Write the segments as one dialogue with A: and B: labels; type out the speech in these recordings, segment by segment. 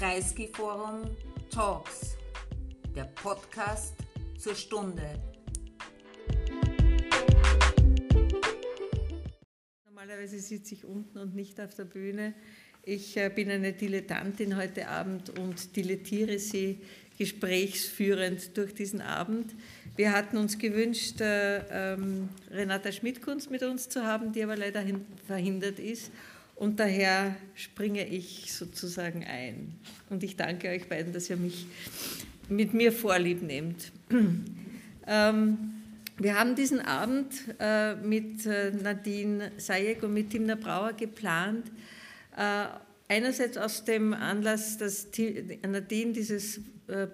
A: Kreisky Forum Talks, der Podcast zur Stunde.
B: Normalerweise sitze ich unten und nicht auf der Bühne. Ich äh, bin eine Dilettantin heute Abend und dilettiere Sie gesprächsführend durch diesen Abend. Wir hatten uns gewünscht, äh, ähm, Renata Schmidkunst mit uns zu haben, die aber leider verhindert ist. Und daher springe ich sozusagen ein. Und ich danke euch beiden, dass ihr mich mit mir vorlieb nehmt. Ähm, wir haben diesen Abend äh, mit äh, Nadine Sayek und mit Timna Brauer geplant. Äh, einerseits aus dem Anlass, dass Nadine dieses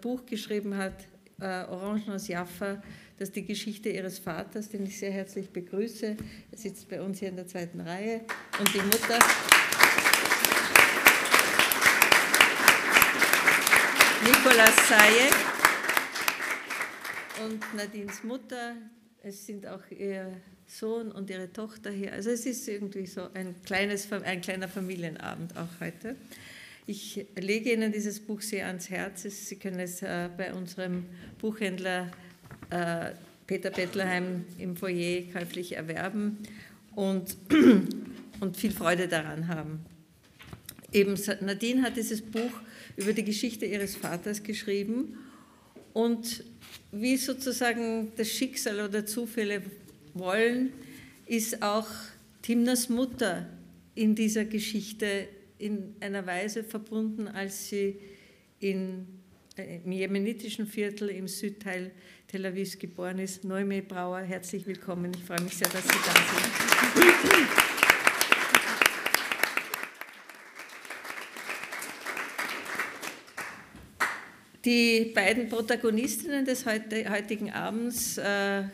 B: Buch geschrieben hat, Orangen aus Jaffa, das ist die Geschichte ihres Vaters, den ich sehr herzlich begrüße. Er sitzt bei uns hier in der zweiten Reihe. Und die Mutter. Nikolaus Sayek und Nadines Mutter. Es sind auch ihr Sohn und ihre Tochter hier. Also es ist irgendwie so ein, kleines, ein kleiner Familienabend auch heute. Ich lege Ihnen dieses Buch sehr ans Herz. Sie können es äh, bei unserem Buchhändler äh, Peter Bettlerheim im Foyer käuflich erwerben und, und viel Freude daran haben. Eben Nadine hat dieses Buch über die Geschichte ihres Vaters geschrieben und wie sozusagen das Schicksal oder Zufälle wollen, ist auch Timnas Mutter in dieser Geschichte in einer Weise verbunden, als sie in, im jemenitischen Viertel im Südteil Tel Aviv geboren ist. Noemi Brauer, herzlich willkommen. Ich freue mich sehr, dass Sie da sind. Die beiden Protagonistinnen des heutigen Abends äh,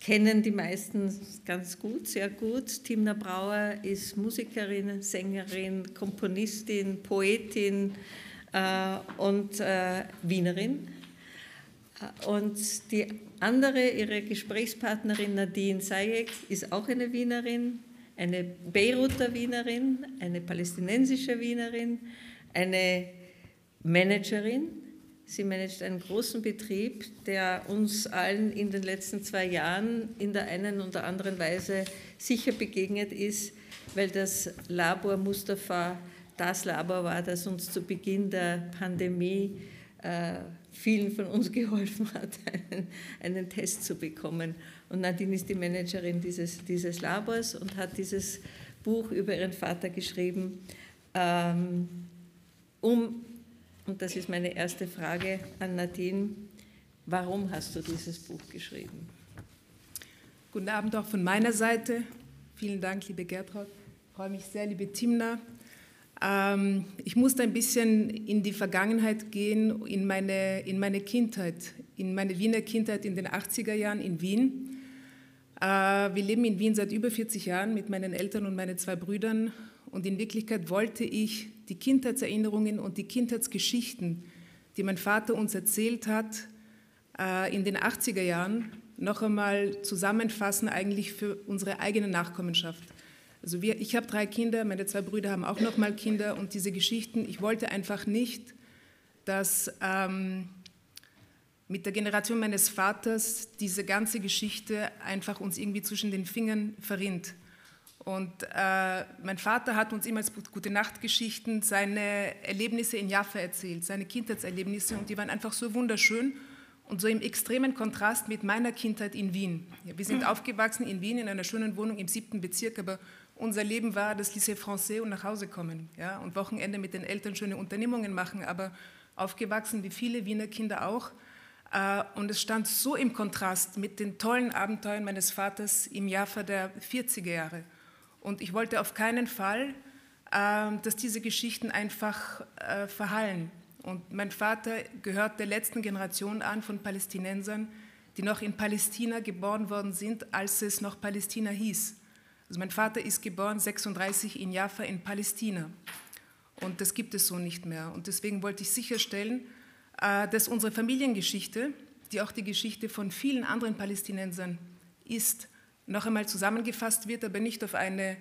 B: kennen die meisten ganz gut, sehr gut. Timna Brauer ist Musikerin, Sängerin, Komponistin, Poetin und äh, Wienerin. Und die andere, ihre Gesprächspartnerin Nadine Sayek, ist auch eine Wienerin, eine Beiruter Wienerin, eine palästinensische Wienerin, eine Managerin. Sie managt einen großen Betrieb, der uns allen in den letzten zwei Jahren in der einen oder anderen Weise sicher begegnet ist, weil das Labor Mustafa das Labor war, das uns zu Beginn der Pandemie äh, vielen von uns geholfen hat, einen, einen, Test zu bekommen. Und Nadine ist die Managerin dieses, dieses Labors und hat dieses Buch über ihren Vater geschrieben, ähm, um, und das ist meine erste Frage an Nadine, warum hast du dieses Buch geschrieben?
C: Guten Abend auch von meiner Seite. Vielen Dank, liebe Gertraud. Ich freue mich sehr, liebe Timna, ich musste ein bisschen in die Vergangenheit gehen, in meine, in meine Kindheit, in meine Wiener Kindheit in den 80er Jahren in Wien. Äh, wir leben in Wien seit über 40 Jahren mit meinen Eltern und meinen zwei Brüdern. Und in Wirklichkeit wollte ich die Kindheitserinnerungen und die Kindheitsgeschichten, die mein Vater uns erzählt hat, äh, in den 80er Jahren noch einmal zusammenfassen, eigentlich für unsere eigene Nachkommenschaft. Also wir, ich habe drei Kinder, meine zwei Brüder haben auch noch mal Kinder und diese Geschichten, ich wollte einfach nicht, dass ähm, mit der Generation meines Vaters diese ganze Geschichte einfach uns irgendwie zwischen den Fingern verrinnt. Und äh, mein Vater hat uns immer als gute Nachtgeschichten seine Erlebnisse in Jaffa erzählt, seine Kindheitserlebnisse und die waren einfach so wunderschön und so im extremen Kontrast mit meiner Kindheit in Wien. Ja, wir sind aufgewachsen in Wien in einer schönen Wohnung im siebten Bezirk, aber unser Leben war das Lycée Français und nach Hause kommen ja, und Wochenende mit den Eltern schöne Unternehmungen machen, aber aufgewachsen wie viele Wiener Kinder auch. Äh, und es stand so im Kontrast mit den tollen Abenteuern meines Vaters im Jaffa der 40er Jahre. Und ich wollte auf keinen Fall, ähm, dass diese Geschichten einfach äh, verhallen. Und mein Vater gehört der letzten Generation an von Palästinensern, die noch in Palästina geboren worden sind, als es noch Palästina hieß. Also mein Vater ist geboren 36 in Jaffa in Palästina. Und das gibt es so nicht mehr. Und deswegen wollte ich sicherstellen, äh, dass unsere Familiengeschichte, die auch die Geschichte von vielen anderen Palästinensern ist, noch einmal zusammengefasst wird, aber nicht auf eine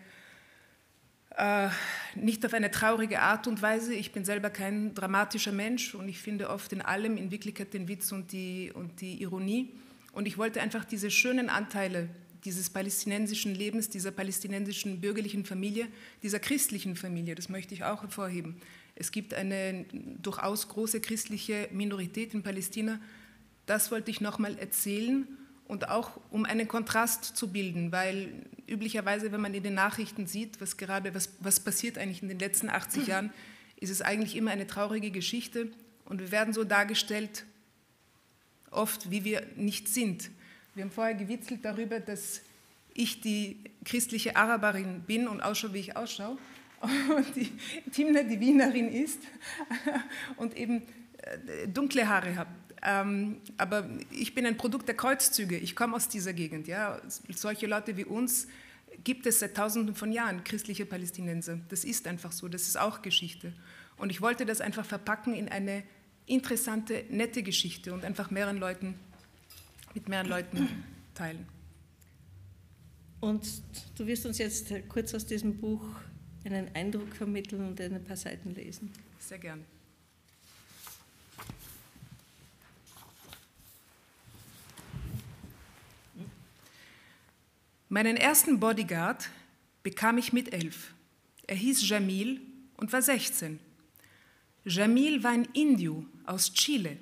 C: Äh, nicht auf eine traurige Art und Weise. Ich bin selber kein dramatischer Mensch und ich finde oft in allem in Wirklichkeit den Witz und die, und die Ironie. Und ich wollte einfach diese schönen Anteile dieses palästinensischen Lebens, dieser palästinensischen bürgerlichen Familie, dieser christlichen Familie, das möchte ich auch hervorheben. Es gibt eine durchaus große christliche Minorität in Palästina. Das wollte ich nochmal erzählen und auch um einen Kontrast zu bilden, weil üblicherweise, wenn man in den Nachrichten sieht, was gerade, was, was passiert eigentlich in den letzten 80 Jahren, ist es eigentlich immer eine traurige Geschichte und wir werden so dargestellt, oft wie wir nicht sind. Wir haben vorher gewitzelt darüber, dass ich die christliche Araberin bin und ausschaue, wie ich ausschaue und die Timna die Wienerin ist und eben äh, dunkle Haare hat. Ähm, aber ich bin ein Produkt der Kreuzzüge. Ich komme aus dieser Gegend. Ja. Solche Leute wie uns gibt es seit Tausenden von Jahren, christliche Palästinenser. Das ist einfach so. Das ist auch Geschichte. Und ich wollte das einfach verpacken in eine interessante, nette Geschichte und einfach mehreren Leuten, mit mehreren Leuten teilen.
B: Und du wirst uns jetzt kurz aus diesem Buch einen Eindruck vermitteln und ein paar Seiten lesen.
C: Sehr gern. Meinen ersten Bodyguard bekam ich mit elf. Er hieß Jamil und war 16. Jamil war ein Indio aus Chile.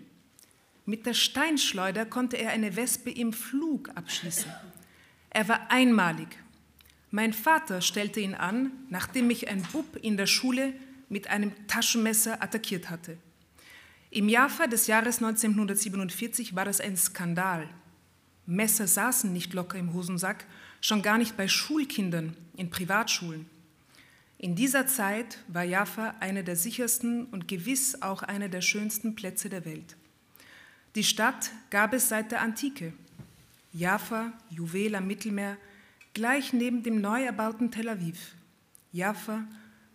C: Mit der Steinschleuder konnte er eine Wespe im Flug abschießen. Er war einmalig. Mein Vater stellte ihn an, nachdem mich ein Bub in der Schule mit einem Taschenmesser attackiert hatte. Im Jaffa des Jahres 1947 war es ein Skandal. Messer saßen nicht locker im Hosensack, schon gar nicht bei Schulkindern in Privatschulen. In dieser Zeit war Jaffa einer der sichersten und gewiss auch einer der schönsten Plätze der Welt. Die Stadt gab es seit der Antike. Jaffa, Juwel am Mittelmeer, gleich neben dem neu erbauten Tel Aviv. Jaffa,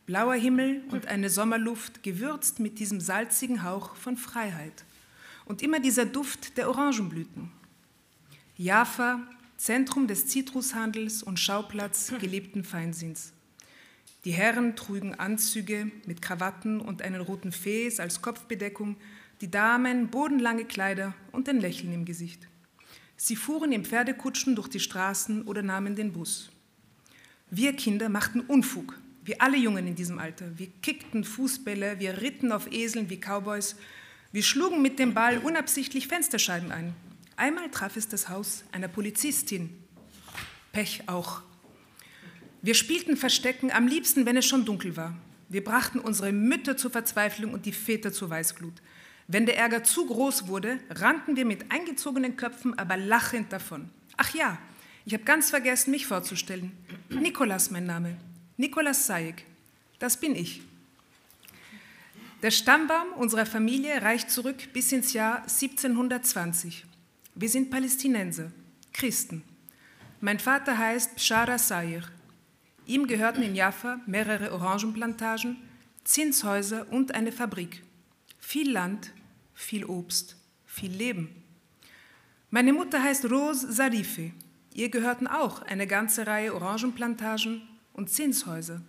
C: blauer Himmel und eine Sommerluft, gewürzt mit diesem salzigen Hauch von Freiheit. Und immer dieser Duft der Orangenblüten. Jaffa, Zentrum des Zitrushandels und Schauplatz gelebten Feinsinns. Die Herren trugen Anzüge mit Krawatten und einen roten Fes als Kopfbedeckung, die Damen bodenlange Kleider und ein Lächeln im Gesicht. Sie fuhren in Pferdekutschen durch die Straßen oder nahmen den Bus. Wir Kinder machten Unfug, wie alle Jungen in diesem Alter. Wir kickten Fußbälle, wir ritten auf Eseln wie Cowboys, wir schlugen mit dem Ball unabsichtlich Fensterscheiben ein. Einmal traf es das Haus einer Polizistin. Pech auch. Wir spielten Verstecken, am liebsten, wenn es schon dunkel war. Wir brachten unsere Mütter zur Verzweiflung und die Väter zur Weißglut. Wenn der Ärger zu groß wurde, rannten wir mit eingezogenen Köpfen, aber lachend davon. Ach ja, ich habe ganz vergessen, mich vorzustellen. Nikolas mein Name. Nikolas Sayek. Das bin ich. Der Stammbaum unserer Familie reicht zurück bis ins Jahr 1720. Wir sind Palästinenser, Christen. Mein Vater heißt Bshara Sayir. Ihm gehörten in Jaffa mehrere Orangenplantagen, Zinshäuser und eine Fabrik. Viel Land, viel Obst, viel Leben. Meine Mutter heißt Rose Sarife. Ihr gehörten auch eine ganze Reihe Orangenplantagen und Zinshäuser.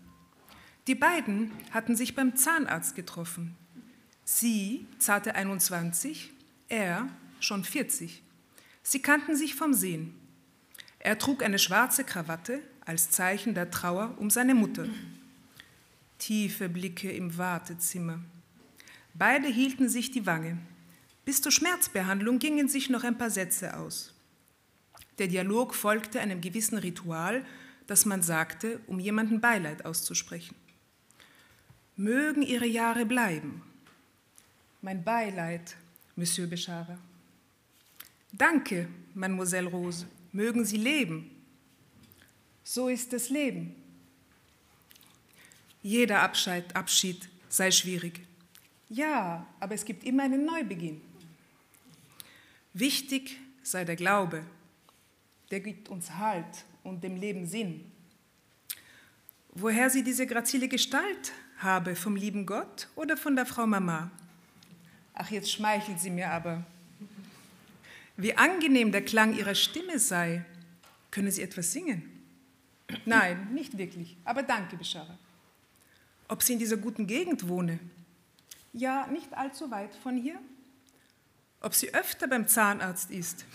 C: Die beiden hatten sich beim Zahnarzt getroffen. Sie zarte 21, er schon 40. Sie kannten sich vom Sehen. Er trug eine schwarze Krawatte als Zeichen der Trauer um seine Mutter. Tiefe Blicke im Wartezimmer. Beide hielten sich die Wange. Bis zur Schmerzbehandlung gingen sich noch ein paar Sätze aus. Der Dialog folgte einem gewissen Ritual, das man sagte, um jemanden Beileid auszusprechen. Mögen Ihre Jahre bleiben. Mein Beileid, Monsieur Bechara. Danke, Mademoiselle Rose. Mögen Sie leben. So ist das Leben. Jeder Abschied, Abschied sei schwierig. Ja, aber es gibt immer einen Neubeginn. Wichtig sei der Glaube. Der gibt uns Halt und dem Leben Sinn. Woher sie diese grazile Gestalt habe, vom lieben Gott oder von der Frau Mama? Ach, jetzt schmeicheln Sie mir aber. Wie angenehm der Klang Ihrer Stimme sei. Können Sie etwas singen? Nein, nicht wirklich. Aber danke, Bishara. ob sie in dieser guten Gegend wohne. Ja, nicht allzu weit von hier. Ob sie öfter beim Zahnarzt ist.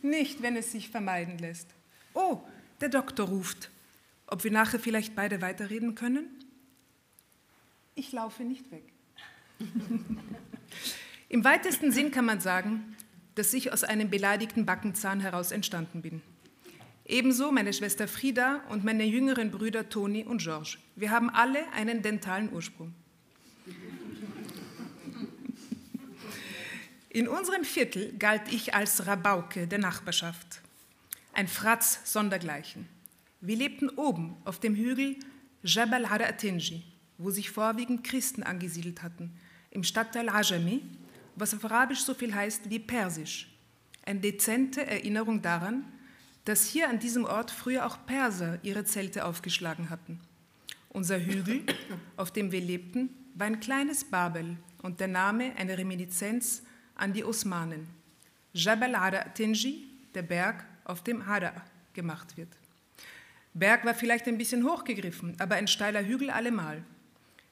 C: Nicht, wenn es sich vermeiden lässt. Oh, der Doktor ruft. Ob wir nachher vielleicht beide weiterreden können? Ich laufe nicht weg. Im weitesten Sinn kann man sagen, dass ich aus einem beleidigten Backenzahn heraus entstanden bin. Ebenso meine Schwester Frieda und meine jüngeren Brüder Toni und George. Wir haben alle einen dentalen Ursprung. In unserem Viertel galt ich als Rabauke der Nachbarschaft, ein Fratz sondergleichen. Wir lebten oben auf dem Hügel Jabal Atinji, wo sich vorwiegend Christen angesiedelt hatten, im Stadtteil Ajami, was auf Arabisch so viel heißt wie Persisch. Eine dezente Erinnerung daran, dass hier an diesem Ort früher auch Perser ihre Zelte aufgeschlagen hatten. Unser Hügel, auf dem wir lebten, war ein kleines Babel und der Name eine Reminiszenz an die Osmanen. Jabal Ara Tenji, der Berg, auf dem Ara gemacht wird. Berg war vielleicht ein bisschen hochgegriffen, aber ein steiler Hügel allemal.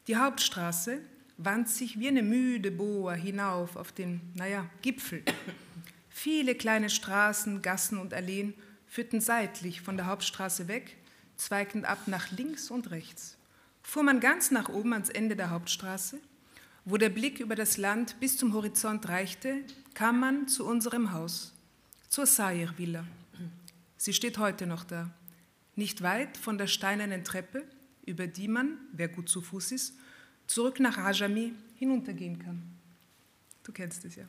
C: Die Hauptstraße wand sich wie eine müde Boa hinauf auf den, naja, Gipfel. Viele kleine Straßen, Gassen und Alleen führten seitlich von der Hauptstraße weg, zweigend ab nach links und rechts. Fuhr man ganz nach oben ans Ende der Hauptstraße, wo der Blick über das Land bis zum Horizont reichte, kam man zu unserem Haus, zur Sair Villa. Sie steht heute noch da, nicht weit von der steinernen Treppe, über die man, wer gut zu Fuß ist, zurück nach Rajami hinuntergehen kann. Du kennst es ja.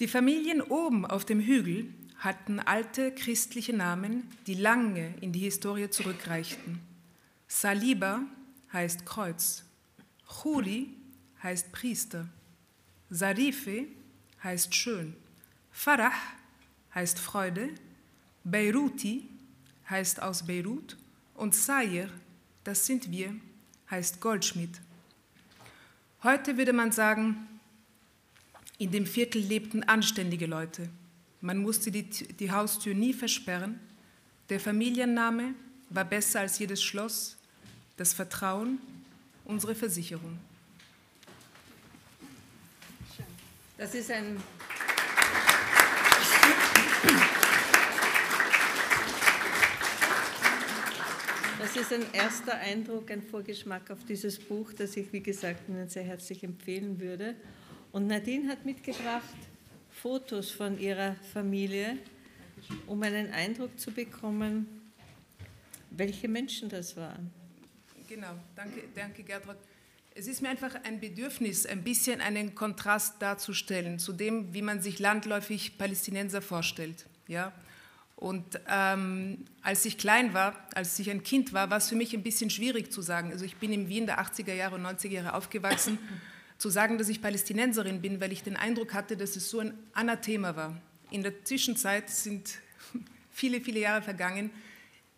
C: Die Familien oben auf dem Hügel hatten alte christliche Namen, die lange in die Historie zurückreichten. Saliba heißt Kreuz, Churi heißt Priester, Sarife heißt schön, Farah heißt Freude, Beiruti heißt aus Beirut und Sayer, das sind wir, heißt Goldschmied. Heute würde man sagen, in dem Viertel lebten anständige Leute. Man musste die, die Haustür nie versperren. Der Familienname war besser als jedes Schloss, das Vertrauen, unsere Versicherung.
B: Das ist ein Das ist ein erster Eindruck, ein Vorgeschmack auf dieses Buch, das ich, wie gesagt, Ihnen sehr herzlich empfehlen würde. Und Nadine hat mitgebracht Fotos von ihrer Familie, um einen Eindruck zu bekommen, welche Menschen das waren.
C: Genau, danke, danke Gertrud. Es ist mir einfach ein Bedürfnis, ein bisschen einen Kontrast darzustellen zu dem, wie man sich landläufig Palästinenser vorstellt. Ja? Und ähm, als ich klein war, als ich ein Kind war, war es für mich ein bisschen schwierig zu sagen. Also ich bin in Wien der 80er Jahre und 90er Jahre aufgewachsen, zu sagen, dass ich Palästinenserin bin, weil ich den Eindruck hatte, dass es so ein Anathema war. In der Zwischenzeit sind viele, viele Jahre vergangen.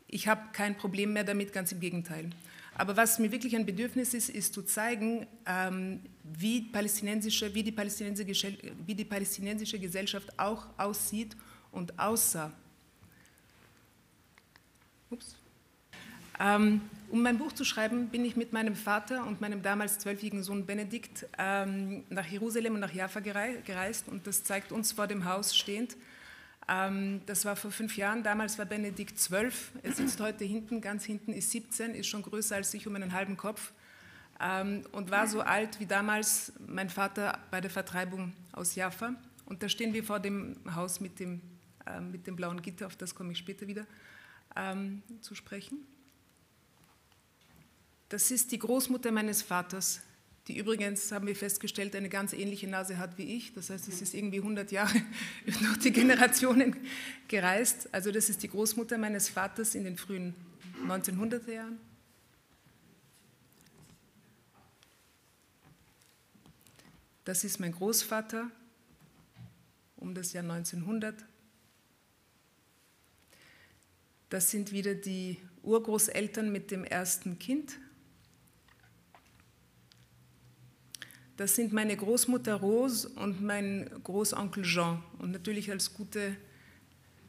C: Ich habe kein Problem mehr damit, ganz im Gegenteil. Aber was mir wirklich ein Bedürfnis ist, ist zu zeigen, ähm, wie, palästinensische, wie, die palästinensische, wie die palästinensische Gesellschaft auch aussieht und aussah Ups. Ähm, um mein Buch zu schreiben, bin ich mit meinem Vater und meinem damals zwölfjährigen Sohn Benedikt ähm, nach Jerusalem und nach Jaffa gereist und das zeigt uns vor dem Haus stehend. Ähm, das war vor fünf Jahren, damals war Benedikt zwölf, er sitzt heute hinten, ganz hinten ist 17, ist schon größer als ich um einen halben Kopf ähm, und war so alt wie damals mein Vater bei der Vertreibung aus Jaffa. Und da stehen wir vor dem Haus mit dem, äh, mit dem blauen Gitter, auf das komme ich später wieder ähm, zu sprechen. Das ist die Großmutter meines Vaters, die übrigens, haben wir festgestellt, eine ganz ähnliche Nase hat wie ich. Das heißt, es ist irgendwie 100 Jahre durch die Generationen gereist. Also das ist die Großmutter meines Vaters in den frühen 1900er Jahren. Das ist mein Großvater um das Jahr 1900. Das sind wieder die Urgroßeltern mit dem ersten Kind. Das sind meine Großmutter Rose und mein Großonkel Jean. Und natürlich als gute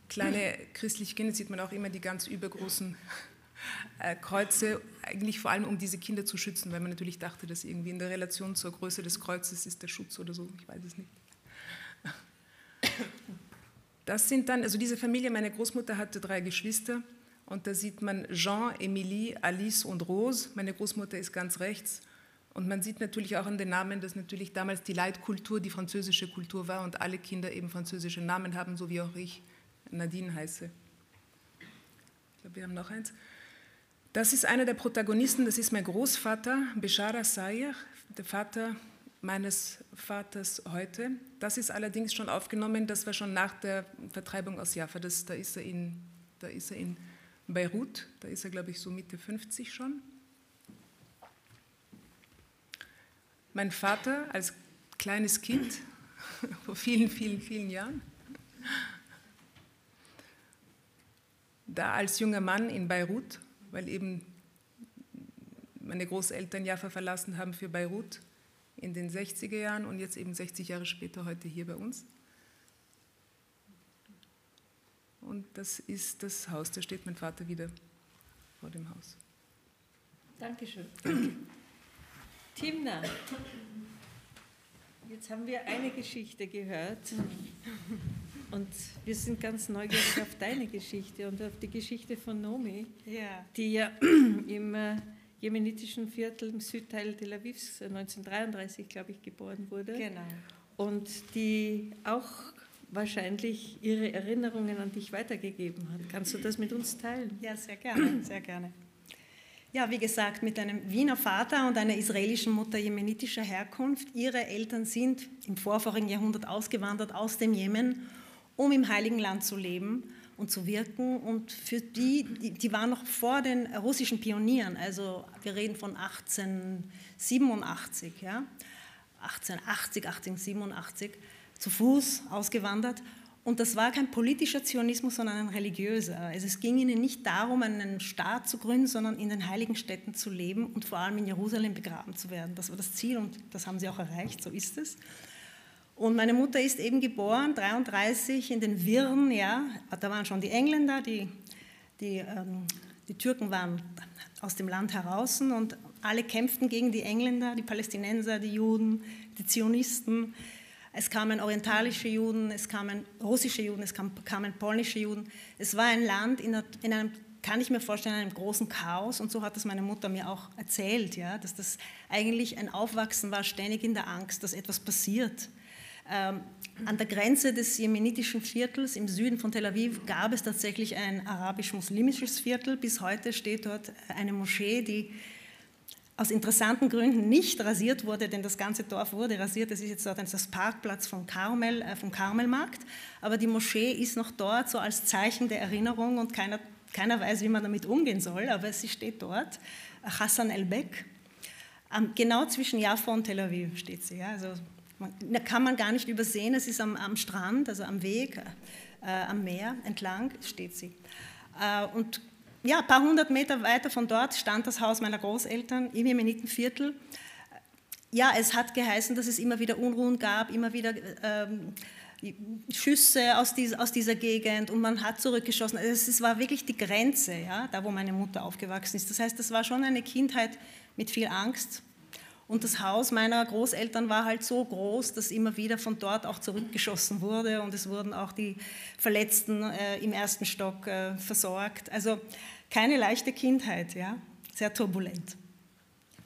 C: kleine christliche Kinder sieht man auch immer die ganz übergroßen äh, Kreuze eigentlich vor allem um diese Kinder zu schützen, weil man natürlich dachte, dass irgendwie in der Relation zur Größe des Kreuzes ist der Schutz oder so, ich weiß es nicht. Das sind dann, also diese Familie, meine Großmutter hatte drei Geschwister und da sieht man Jean, Emilie, Alice und Rose. Meine Großmutter ist ganz rechts und man sieht natürlich auch an den Namen, dass natürlich damals die Leitkultur die französische Kultur war und alle Kinder eben französische Namen haben, so wie auch ich Nadine heiße. Ich glaube, wir haben noch eins. Das ist einer der Protagonisten, das ist mein Großvater, Beshara Sayer, der Vater meines Vaters heute. Das ist allerdings schon aufgenommen, das war schon nach der Vertreibung aus Jaffa. Das, da, ist er in, da ist er in Beirut, da ist er, glaube ich, so Mitte 50 schon. Mein Vater als kleines Kind, vor vielen, vielen, vielen Jahren, da als junger Mann in Beirut, weil eben meine Großeltern Jaffa verlassen haben für Beirut in den 60er Jahren und jetzt eben 60 Jahre später heute hier bei uns. Und das ist das Haus, da steht mein Vater wieder vor dem Haus.
B: Dankeschön. Danke. Timna, jetzt haben wir eine Geschichte gehört und wir sind ganz neugierig auf deine Geschichte und auf die Geschichte von Nomi, ja. die ja im jemenitischen Viertel im Südteil Tel Avivs 1933, äh, glaube ich, geboren wurde.
D: Genau.
B: Und die auch wahrscheinlich ihre Erinnerungen an dich weitergegeben hat. Kannst du das mit uns teilen?
D: Ja, sehr gerne, sehr gerne. Ja, wie gesagt, mit einem Wiener Vater und einer israelischen Mutter jemenitischer Herkunft. Ihre Eltern sind im vorvorigen Jahrhundert ausgewandert aus dem Jemen, um im Heiligen Land zu leben und zu wirken. Und für die, die, waren noch vor den russischen Pionieren, also wir reden von 1887, ja, 1880, 1887, zu Fuß ausgewandert. Und das war kein politischer Zionismus, sondern ein religiöser. Also es ging ihnen nicht darum, einen Staat zu gründen, sondern in den heiligen Städten zu leben und vor allem in Jerusalem begraben zu werden. Das war das Ziel und das haben sie auch erreicht, so ist es. Und meine Mutter ist eben geboren, 33, in den Wirren, ja, da waren schon die Engländer, die, die, ähm, die Türken waren aus dem Land heraus und alle kämpften gegen die Engländer, die Palästinenser, die Juden, die Zionisten. Es kamen orientalische Juden, es kamen russische Juden, es kamen polnische Juden. Es war ein Land in, in einem kann ich mir vorstellen, einem großen Chaos. Und so hat das meine Mutter mir auch erzählt, ja, dass das eigentlich ein Aufwachsen war, ständig in der Angst, dass etwas passiert. Ähm, an der Grenze des jemenitischen Viertels im Süden von Tel Aviv gab es tatsächlich ein arabisch-muslimisches Viertel. Bis heute steht dort eine Moschee, die aus interessanten Gründen nicht rasiert wurde, denn das ganze Dorf wurde rasiert. Das ist jetzt dort das Parkplatz vom, Karmel, äh, vom Karmelmarkt. Aber die Moschee ist noch dort, so als Zeichen der Erinnerung und keiner, keiner weiß, wie man damit umgehen soll, aber sie steht dort. Hassan el-Bek. Genau zwischen Jaffa und Tel Aviv steht sie. Ja? Also da kann man gar nicht übersehen, es ist am, am Strand, also am Weg, äh, am Meer entlang steht sie. Äh, und ja, ein paar hundert Meter weiter von dort stand das Haus meiner Großeltern im Jemenitenviertel. Ja, es hat geheißen, dass es immer wieder Unruhen gab, immer wieder ähm, Schüsse aus, dies, aus, dieser Gegend und man hat zurückgeschossen. Also es war wirklich die Grenze, ja, da wo meine Mutter aufgewachsen ist. Das heißt, das war schon eine Kindheit mit viel Angst und das Haus meiner Großeltern war halt so groß, dass immer wieder von dort auch zurückgeschossen wurde und es wurden auch die Verletzten äh, im ersten Stock äh, versorgt. Also keine leichte Kindheit, ja, sehr turbulent.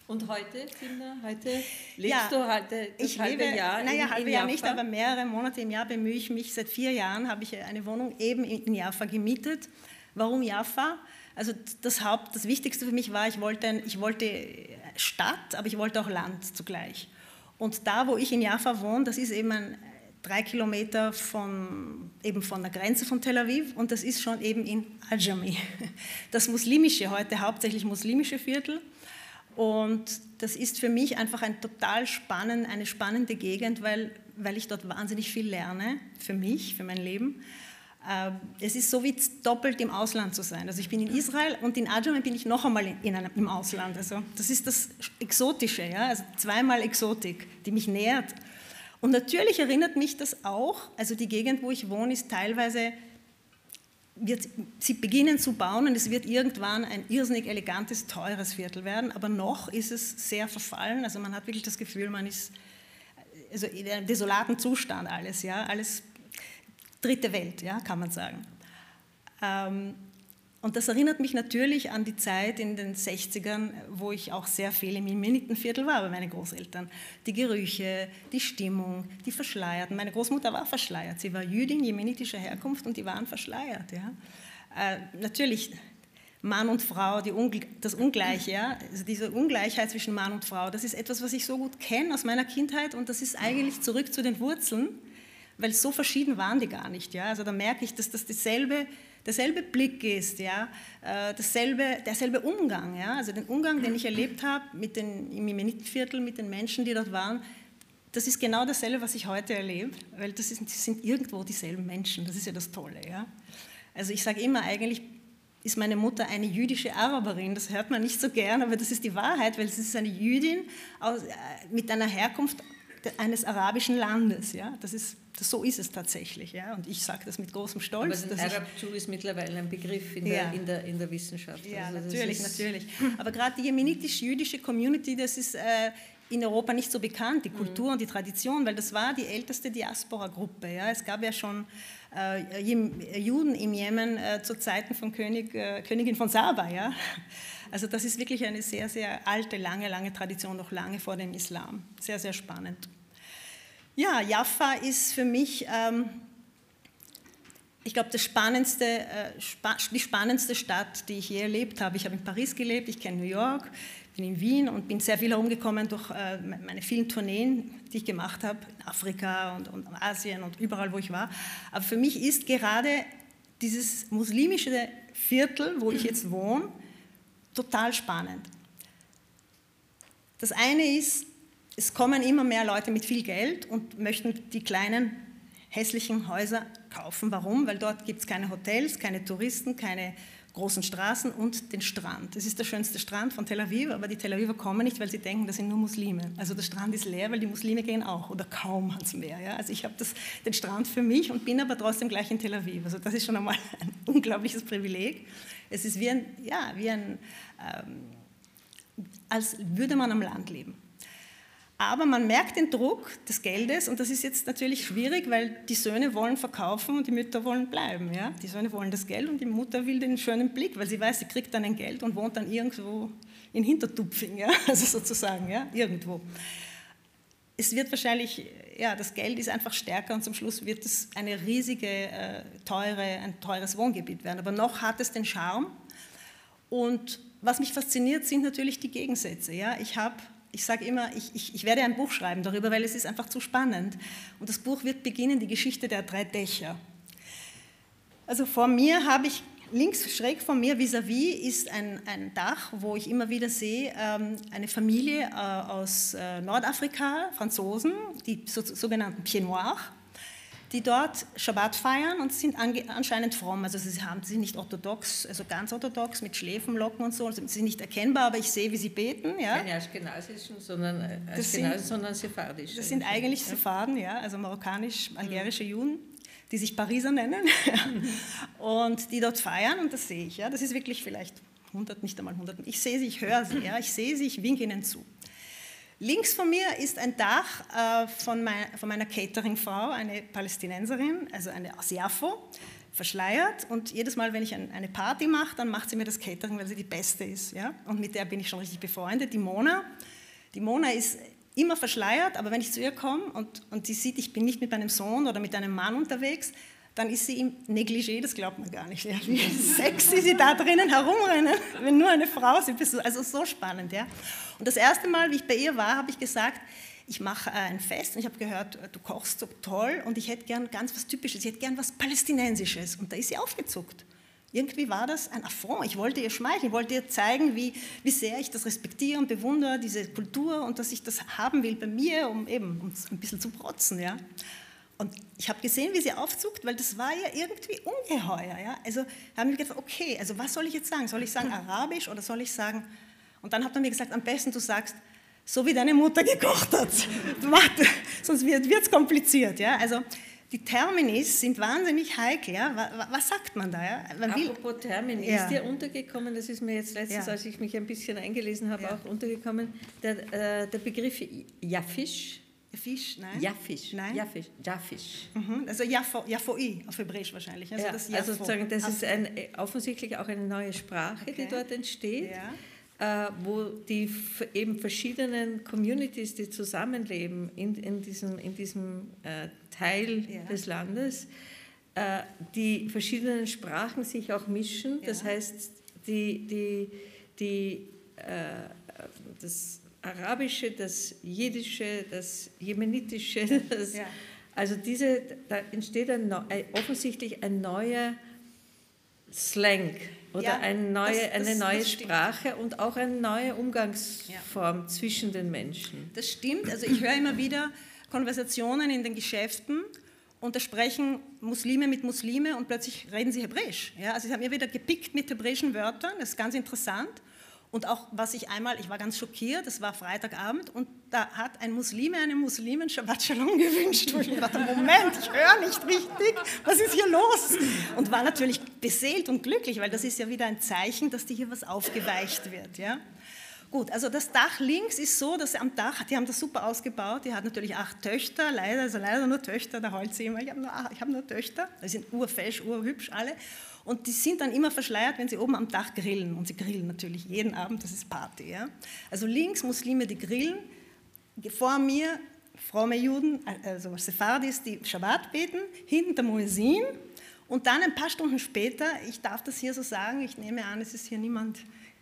B: Und heute, Kinder, heute lebst ja, du heute
D: das ich halbe lebe, Jahr Naja, halbe Jahr nicht, aber mehrere Monate im Jahr bemühe ich mich. Seit vier Jahren habe ich eine Wohnung eben in Jaffa gemietet. Warum Jaffa? Also das Haupt, das Wichtigste für mich war, ich wollte, ich wollte Stadt, aber ich wollte auch Land zugleich. Und da, wo ich in Jaffa wohne, das ist eben ein, drei Kilometer von, eben von der Grenze von Tel Aviv und das ist schon eben in Ajami, das muslimische, heute hauptsächlich muslimische Viertel. Und das ist für mich einfach ein total spannend, eine spannende Gegend, weil, weil ich dort wahnsinnig viel lerne, für mich, für mein Leben. Ähm, es ist so wie doppelt im Ausland zu sein. Also ich bin in Israel und in Ajami bin ich noch einmal in einem, im Ausland. Also das ist das Exotische, ja? also zweimal Exotik, die mich nähert. Und natürlich erinnert mich das auch, also die Gegend, wo ich wohne, ist teilweise wird, sie beginnen zu bauen und es wird irgendwann ein irrsinnig elegantes, teures Viertel werden, aber noch ist es sehr verfallen. Also man hat wirklich das Gefühl, man ist also in einem desolaten Zustand alles, ja, alles dritte Welt, ja, kann man sagen. Ähm, und das erinnert mich natürlich an die Zeit in den 60ern, wo ich auch sehr viel im Jemenitenviertel war bei meinen Großeltern. Die Gerüche, die Stimmung, die Verschleierten. Meine Großmutter war verschleiert. Sie war Jüdin jemenitischer Herkunft und die waren verschleiert. Ja. Äh, natürlich Mann und Frau, Ungl das Ungleiche, ja? also diese Ungleichheit zwischen Mann und Frau, das ist etwas, was ich so gut kenne aus meiner Kindheit und das ist eigentlich zurück zu den Wurzeln, weil so verschieden waren die gar nicht. Ja? Also da merke ich, dass das dieselbe derselbe Blick ist, ja, äh, dasselbe, derselbe Umgang. Ja, also den Umgang, den ich erlebt habe mit den, im Imenitenviertel, mit den Menschen, die dort waren, das ist genau dasselbe, was ich heute erlebe, weil das, ist, das sind irgendwo dieselben Menschen. Das ist ja das Tolle. Ja. Also ich sage immer, eigentlich ist meine Mutter eine jüdische Araberin. Das hört man nicht so gern, aber das ist die Wahrheit, weil sie ist eine Jüdin äh, mit einer Herkunft eines arabischen Landes. Ja? Das ist, das, so ist es tatsächlich. Ja? Und ich sage das mit großem Stolz.
B: Aber Arab Jew ist mittlerweile ein Begriff in, ja. der, in, der, in der Wissenschaft.
D: Ja, also natürlich, natürlich. Aber gerade die jemenitisch-jüdische Community, das ist äh, in Europa nicht so bekannt, die mhm. Kultur mhm. und die Tradition, weil das war die älteste Diaspora-Gruppe. Ja? Es gab ja schon äh, Juden im Jemen äh, zu Zeiten von König, äh, Königin von Saba. Ja? Also das ist wirklich eine sehr, sehr alte, lange, lange Tradition, noch lange vor dem Islam. Sehr, sehr spannend. Ja, Jaffa ist für mich, ähm, ich glaube, äh, spa die spannendste Stadt, die ich je erlebt habe. Ich habe in Paris gelebt, ich kenne New York, bin in Wien und bin sehr viel herumgekommen durch äh, meine vielen Tourneen, die ich gemacht habe, in Afrika und, und Asien und überall, wo ich war. Aber für mich ist gerade dieses muslimische Viertel, wo ich jetzt wohne, total spannend. Das eine ist, es kommen immer mehr Leute mit viel Geld und möchten die kleinen hässlichen Häuser kaufen. Warum? Weil dort gibt es keine Hotels, keine Touristen, keine großen Straßen und den Strand. Das ist der schönste Strand von Tel Aviv, aber die Tel Aviver kommen nicht, weil sie denken, das sind nur Muslime. Also der Strand ist leer, weil die Muslime gehen auch oder kaum ans Meer. Ja? Also ich habe den Strand für mich und bin aber trotzdem gleich in Tel Aviv. Also das ist schon einmal ein unglaubliches Privileg. Es ist wie ein, ja, wie ein ähm, als würde man am Land leben. Aber man merkt den Druck des Geldes und das ist jetzt natürlich schwierig, weil die Söhne wollen verkaufen und die Mütter wollen bleiben. Ja? Die Söhne wollen das Geld und die Mutter will den schönen Blick, weil sie weiß, sie kriegt dann ein Geld und wohnt dann irgendwo in Hintertupfing, ja? also sozusagen, ja? irgendwo. Es wird wahrscheinlich, ja, das Geld ist einfach stärker und zum Schluss wird es eine riesige, äh, teure, ein teures Wohngebiet werden. Aber noch hat es den Charme. Und was mich fasziniert, sind natürlich die Gegensätze. Ja? Ich habe ich sage immer, ich, ich, ich, werde ein Buch schreiben darüber, weil es ist einfach zu spannend. Und das Buch wird beginnen, die Geschichte der drei Dächer. Also vor mir habe ich, links schräg vor mir vis-à-vis -vis ist ein, ein, Dach, wo ich immer wieder sehe, ähm, eine Familie äh, aus äh, Nordafrika, Franzosen, die so, sogenannten Pieds Noirs die dort Schabbat feiern und sind anscheinend fromm. Also sie haben, sie sind nicht orthodox, also ganz orthodox mit Schläfenlocken und so. Sie sind nicht erkennbar, aber ich sehe, wie sie beten. Ja.
B: Keine Aschkenasischen, sondern, äh, das sind, sondern Sephardisch.
D: Das sind eigentlich Sepharden, ja, also marokkanisch-algerische Juden die sich Pariser nennen und die dort feiern und das sehe ich. Ja. Das ist wirklich vielleicht 100, nicht einmal 100. Ich sehe sie, ich höre sie, ja. ich sehe sie, ich winke ihnen zu. Links von mir ist ein Dach äh, von, mein, von meiner Cateringfrau, eine Palästinenserin, also eine aus Jaffo, verschleiert. Und jedes Mal, wenn ich ein, eine Party mache, dann macht sie mir das Catering, weil sie die Beste ist. Ja? Und mit der bin ich schon richtig befreundet, die Mona. Die Mona ist immer verschleiert, aber wenn ich zu ihr komme und, und sie sieht, ich bin nicht mit meinem Sohn oder mit einem Mann unterwegs, dann ist sie im Negligé, das glaubt man gar nicht. Ja. Wie sexy sie da drinnen herumrennen, wenn nur eine Frau sie besucht. Also so spannend. Ja. Und das erste Mal, wie ich bei ihr war, habe ich gesagt, ich mache äh, ein Fest und ich habe gehört, du kochst so toll und ich hätte gern ganz was Typisches, ich hätte gern was Palästinensisches. Und da ist sie aufgezuckt. Irgendwie war das ein Affront. Ich wollte ihr schmeicheln, ich wollte ihr zeigen, wie, wie sehr ich das respektiere und bewundere, diese Kultur und dass ich das haben will bei mir, um eben um ein bisschen zu protzen. Ja. Und ich habe gesehen, wie sie aufzuckt, weil das war ja irgendwie ungeheuer. Ja? Also haben wir gedacht, okay, also was soll ich jetzt sagen? Soll ich sagen Arabisch oder soll ich sagen... Und dann hat er mir gesagt, am besten du sagst, so wie deine Mutter gekocht hat. Sonst wird es kompliziert. Ja? Also die Terminis sind wahnsinnig heikel. Ja? Was, sagt man da? Ja?
B: Man Apropos Termini, ja. ist dir untergekommen, das ist mir jetzt letztens, ja. als ich mich ein bisschen eingelesen habe, auch untergekommen, der, äh, der Begriff Jaffisch.
D: Fisch, nein?
B: Jaffisch.
D: Nein?
B: Jaffisch. Jaffisch.
D: Mhm. Also Jaffoi auf Hebräisch wahrscheinlich.
B: Also, das, also sozusagen, das ist ein, offensichtlich auch eine neue Sprache, okay. die dort entsteht. Ja äh, wo die eben verschiedenen Communities, die zusammenleben in, in diesem, in diesem äh, Teil ja. des Landes, äh, die verschiedenen Sprachen sich auch mischen. Ja. Das heißt, die, die, die, äh, das Arabische, das Jiddische, das Jemenitische, das, ja. also diese, da entsteht ein, offensichtlich ein neuer Slang oder ja, eine neue, das, das, eine neue Sprache und auch eine neue Umgangsform ja. zwischen den Menschen.
D: Das stimmt. Also ich höre immer wieder Konversationen in den Geschäften und da sprechen Muslime mit Muslime und plötzlich reden sie Hebräisch. Ja, also sie haben mir wieder gepickt mit hebräischen Wörtern, das ist ganz interessant. Und auch, was ich einmal, ich war ganz schockiert, das war Freitagabend und da hat ein Muslime einem Muslimen Shabbat Shalom gewünscht. Und ich dachte, Moment, ich höre nicht richtig, was ist hier los? Und war natürlich beseelt und glücklich, weil das ist ja wieder ein Zeichen, dass dir hier was aufgeweicht wird. Ja? Gut, also das Dach links ist so, dass am Dach, die haben das super ausgebaut, die hat natürlich acht Töchter, leider, also leider nur Töchter, da heult sie immer, ich habe nur, hab nur Töchter, die sind urfesch, urhübsch alle. Und die sind dann immer verschleiert, wenn sie oben am Dach grillen. Und sie grillen natürlich jeden Abend, das ist Party. Ja? Also links Muslime, die grillen. Vor mir fromme Juden, also Sephardis, die Shabbat beten. Hinten der Muezzin. Und dann ein paar Stunden später, ich darf das hier so sagen, ich nehme an, es ist hier niemand,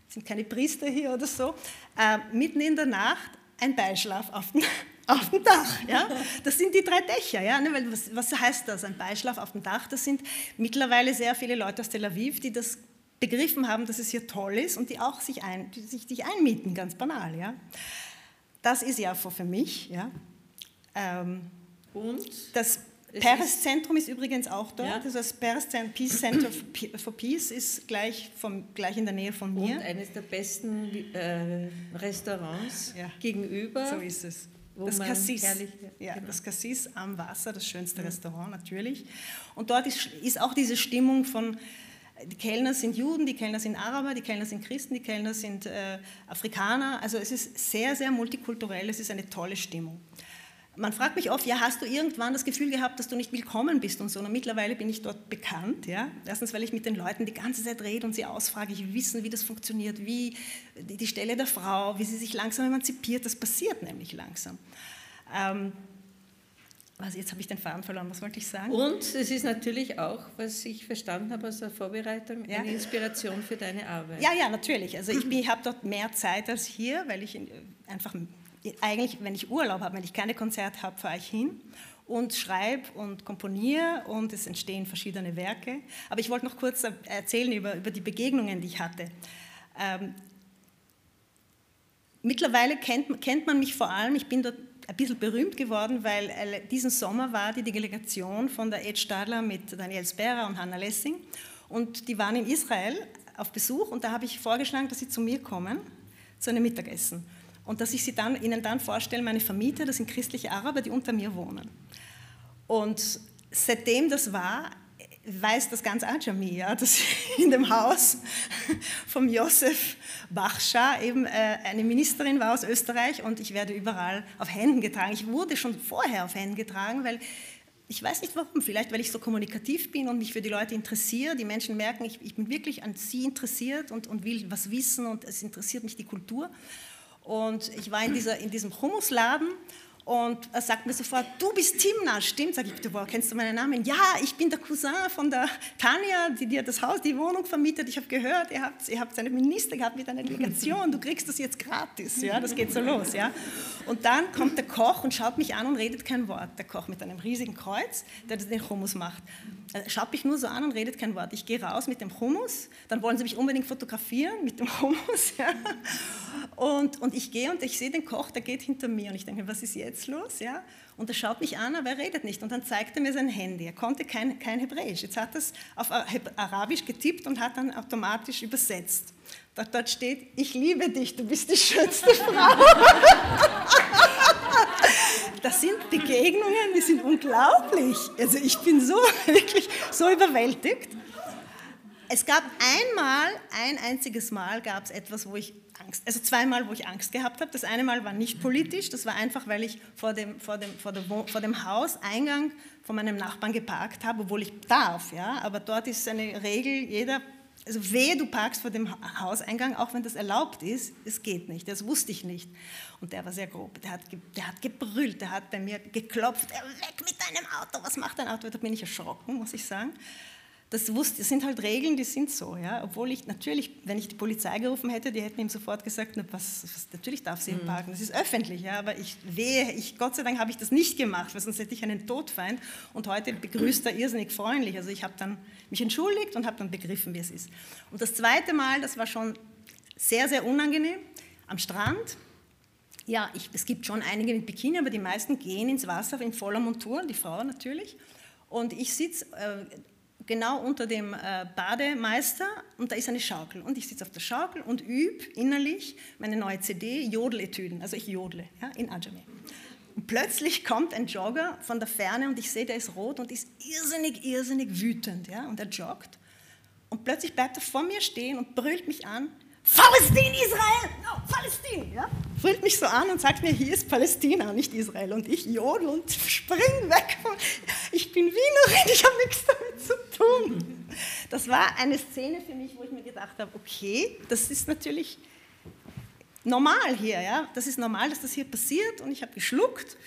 D: es sind keine Priester hier oder so, äh, mitten in der Nacht ein Beischlaf auf dem, auf dem Dach. Ja? Das sind die drei Dächer. Ja? Ne, weil was, was heißt das, ein Beischlaf auf dem Dach? Das sind mittlerweile sehr viele Leute aus Tel Aviv, die das begriffen haben, dass es hier toll ist und die auch sich, ein, die sich, sich einmieten, ganz banal. Ja? Das ist ja für mich. Ja? Ähm, und? Das Peres-Zentrum ist übrigens auch dort. Ja. Also das Peres Peace Center for Peace ist gleich, vom, gleich in der Nähe von mir.
B: Und eines der besten äh, Restaurants ja. gegenüber.
D: So ist es. Das Cassis, ja, genau. das Cassis am Wasser, das schönste ja. Restaurant natürlich. Und dort ist, ist auch diese Stimmung von, die Kellner sind Juden, die Kellner sind Araber, die Kellner sind Christen, die Kellner sind äh, Afrikaner. Also es ist sehr, sehr multikulturell, es ist eine tolle Stimmung man fragt mich oft, ja, hast du irgendwann das Gefühl gehabt, dass du nicht willkommen bist und so. Und mittlerweile bin ich dort bekannt. Ja? Erstens, weil ich mit den Leuten die ganze Zeit rede und sie ausfrage, ich wissen, wie das funktioniert, wie die Stelle der Frau, wie sie sich langsam emanzipiert. Das passiert nämlich langsam. Ähm, also jetzt habe ich den Faden verloren, was wollte ich sagen?
B: Und es ist natürlich auch, was ich verstanden habe aus der Vorbereitung, ja? eine Inspiration für deine Arbeit.
D: Ja, ja, natürlich. Also ich, ich habe dort mehr Zeit als hier, weil ich einfach eigentlich, wenn ich Urlaub habe, wenn ich keine Konzerte habe, fahre ich hin und schreibe und komponiere und es entstehen verschiedene Werke. Aber ich wollte noch kurz erzählen über, über die Begegnungen, die ich hatte. Ähm, mittlerweile kennt, kennt man mich vor allem, ich bin dort ein bisschen berühmt geworden, weil diesen Sommer war die Delegation von der Ed Stadler mit Daniel Spera und Hannah Lessing und die waren in Israel auf Besuch und da habe ich vorgeschlagen, dass sie zu mir kommen zu einem Mittagessen und dass ich sie dann, ihnen dann vorstelle, meine Vermieter, das sind christliche Araber, die unter mir wohnen. Und seitdem das war, weiß das ganz Ajami, ja, dass in dem Haus vom Josef Bachscha eben äh, eine Ministerin war aus Österreich und ich werde überall auf Händen getragen. Ich wurde schon vorher auf Händen getragen, weil ich weiß nicht warum, vielleicht weil ich so kommunikativ bin und mich für die Leute interessiere. Die Menschen merken, ich, ich bin wirklich an sie interessiert und, und will was wissen und es interessiert mich die Kultur. Und ich war in, dieser, in diesem Humusladen und er sagt mir sofort, du bist Timna, stimmt? Sag ich, du, woher kennst du meinen Namen? Ja, ich bin der Cousin von der Tanja, die dir das Haus, die Wohnung vermietet. Ich habe gehört, ihr habt, ihr habt eine Minister gehabt mit einer Delegation, du kriegst das jetzt gratis. Ja, das geht so los. Ja. Und dann kommt der Koch und schaut mich an und redet kein Wort. Der Koch mit einem riesigen Kreuz, der den Hummus macht. Er schaut mich nur so an und redet kein Wort. Ich gehe raus mit dem Hummus, dann wollen sie mich unbedingt fotografieren mit dem Hummus. Ja. Und, und ich gehe und ich sehe den Koch, der geht hinter mir und ich denke, was ist jetzt los? Ja? Und er schaut mich an, aber er redet nicht. Und dann zeigt er mir sein Handy. Er konnte kein, kein Hebräisch. Jetzt hat er es auf Arabisch getippt und hat dann automatisch übersetzt. Dort, dort steht, ich liebe dich, du bist die schönste Frau. Das sind Begegnungen, die sind unglaublich. Also ich bin so wirklich so überwältigt. Es gab einmal, ein einziges Mal gab es etwas, wo ich Angst, also zweimal, wo ich Angst gehabt habe. Das eine Mal war nicht politisch, das war einfach, weil ich vor dem, vor dem, vor dem, vor dem Hauseingang von meinem Nachbarn geparkt habe, obwohl ich darf, ja, aber dort ist eine Regel, jeder also wehe, du parkst vor dem Hauseingang, auch wenn das erlaubt ist, es geht nicht. Das wusste ich nicht. Und der war sehr grob. Der hat, der hat gebrüllt, der hat bei mir geklopft, weg mit deinem Auto, was macht dein Auto? Da bin ich erschrocken, muss ich sagen das, wusste, das sind halt Regeln, die sind so. Ja? Obwohl ich natürlich, wenn ich die Polizei gerufen hätte, die hätten ihm sofort gesagt, na, was, was, natürlich darf sie mhm. parken, das ist öffentlich. Ja? Aber ich wehe, ich, Gott sei Dank habe ich das nicht gemacht, weil sonst hätte ich einen Todfeind. Und heute begrüßt er irrsinnig freundlich. Also ich habe dann mich entschuldigt und habe dann begriffen, wie es ist. Und das zweite Mal, das war schon sehr, sehr unangenehm, am Strand. Ja, ich, es gibt schon einige mit Bikini, aber die meisten gehen ins Wasser in voller Montur, die Frauen natürlich. Und ich sitze äh, genau unter dem äh, Bademeister und da ist eine Schaukel. Und ich sitze auf der Schaukel und übe innerlich meine neue CD, Jodeletüden. Also ich jodle ja, in Ajami. Und plötzlich kommt ein Jogger von der Ferne und ich sehe, der ist rot und ist irrsinnig, irrsinnig wütend. Ja, und er joggt. Und plötzlich bleibt er vor mir stehen und brüllt mich an. Palästin, Israel! No, Palästin! Ja? Brüllt mich so an und sagt mir, hier ist Palästina, nicht Israel. Und ich jodel und spring weg. Ich bin Wienerin, ich habe nichts damit zu tun. Das war eine Szene für mich, wo ich mir gedacht habe, okay, das ist natürlich normal hier. Ja? Das ist normal, dass das hier passiert. Und ich habe geschluckt.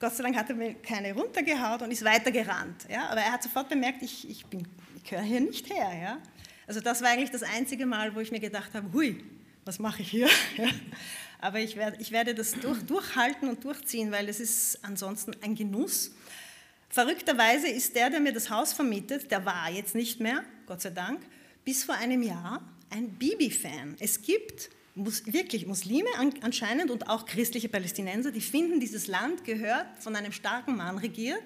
D: Gott sei Dank hat er mir keine runtergehaut und ist weitergerannt. Ja? Aber er hat sofort bemerkt, ich, ich, ich gehöre hier nicht her. Ja? Also das war eigentlich das einzige Mal, wo ich mir gedacht habe, hui, was mache ich hier? Aber ich werde, ich werde das durch, durchhalten und durchziehen, weil es ist ansonsten ein Genuss. Verrückterweise ist der, der mir das Haus vermietet, der war jetzt nicht mehr, Gott sei Dank, bis vor einem Jahr ein Bibi-Fan. Es gibt wirklich Muslime anscheinend und auch christliche Palästinenser, die finden, dieses Land gehört von einem starken Mann regiert.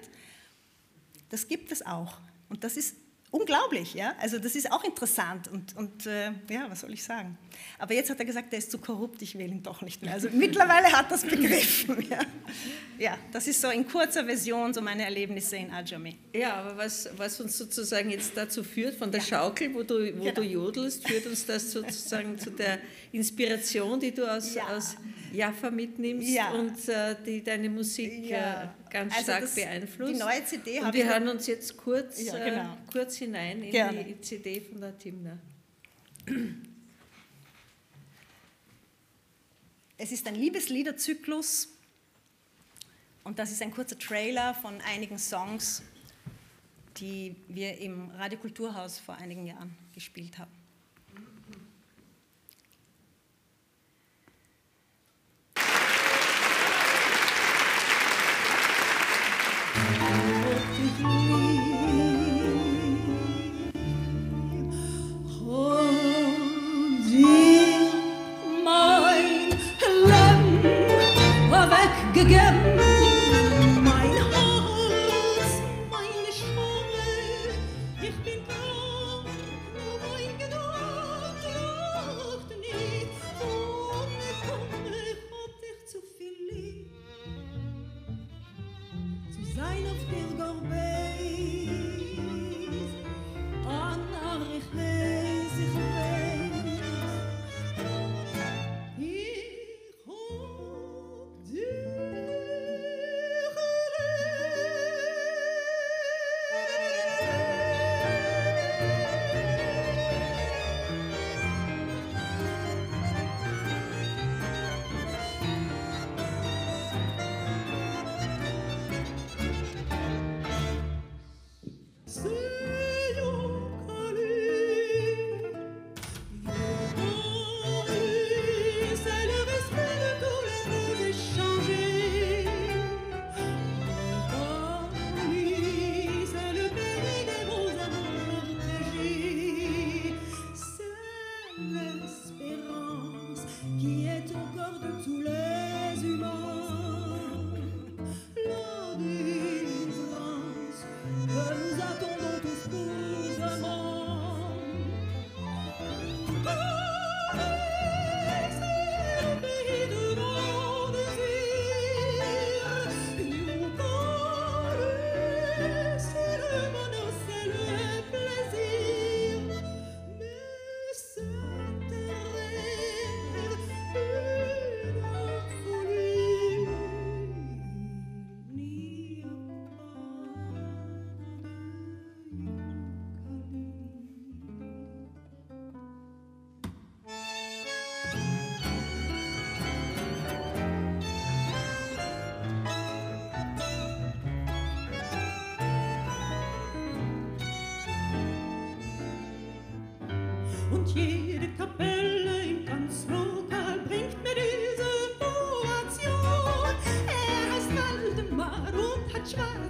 D: Das gibt es auch. Und das ist unglaublich, ja. Also das ist auch interessant und, und äh, ja, was soll ich sagen? Aber jetzt hat er gesagt, er ist zu korrupt, ich will ihn doch nicht mehr. Also mittlerweile hat er es begriffen. Ja. ja, das ist so in kurzer Version so meine Erlebnisse in Ajami.
B: Ja, aber was, was uns sozusagen jetzt dazu führt, von der ja. Schaukel, wo, du, wo genau. du jodelst, führt uns das sozusagen zu der Inspiration, die du aus, ja. aus Jaffa mitnimmst ja. und äh, die deine Musik ja. äh, ganz also stark das, beeinflusst. Die
D: neue CD
B: Und wir hören uns jetzt kurz, ja, genau. äh, kurz hinein in Gerne. die CD von der Timna.
D: Es ist ein Liebesliederzyklus und das ist ein kurzer Trailer von einigen Songs, die wir im Radiokulturhaus vor einigen Jahren gespielt haben.
E: 아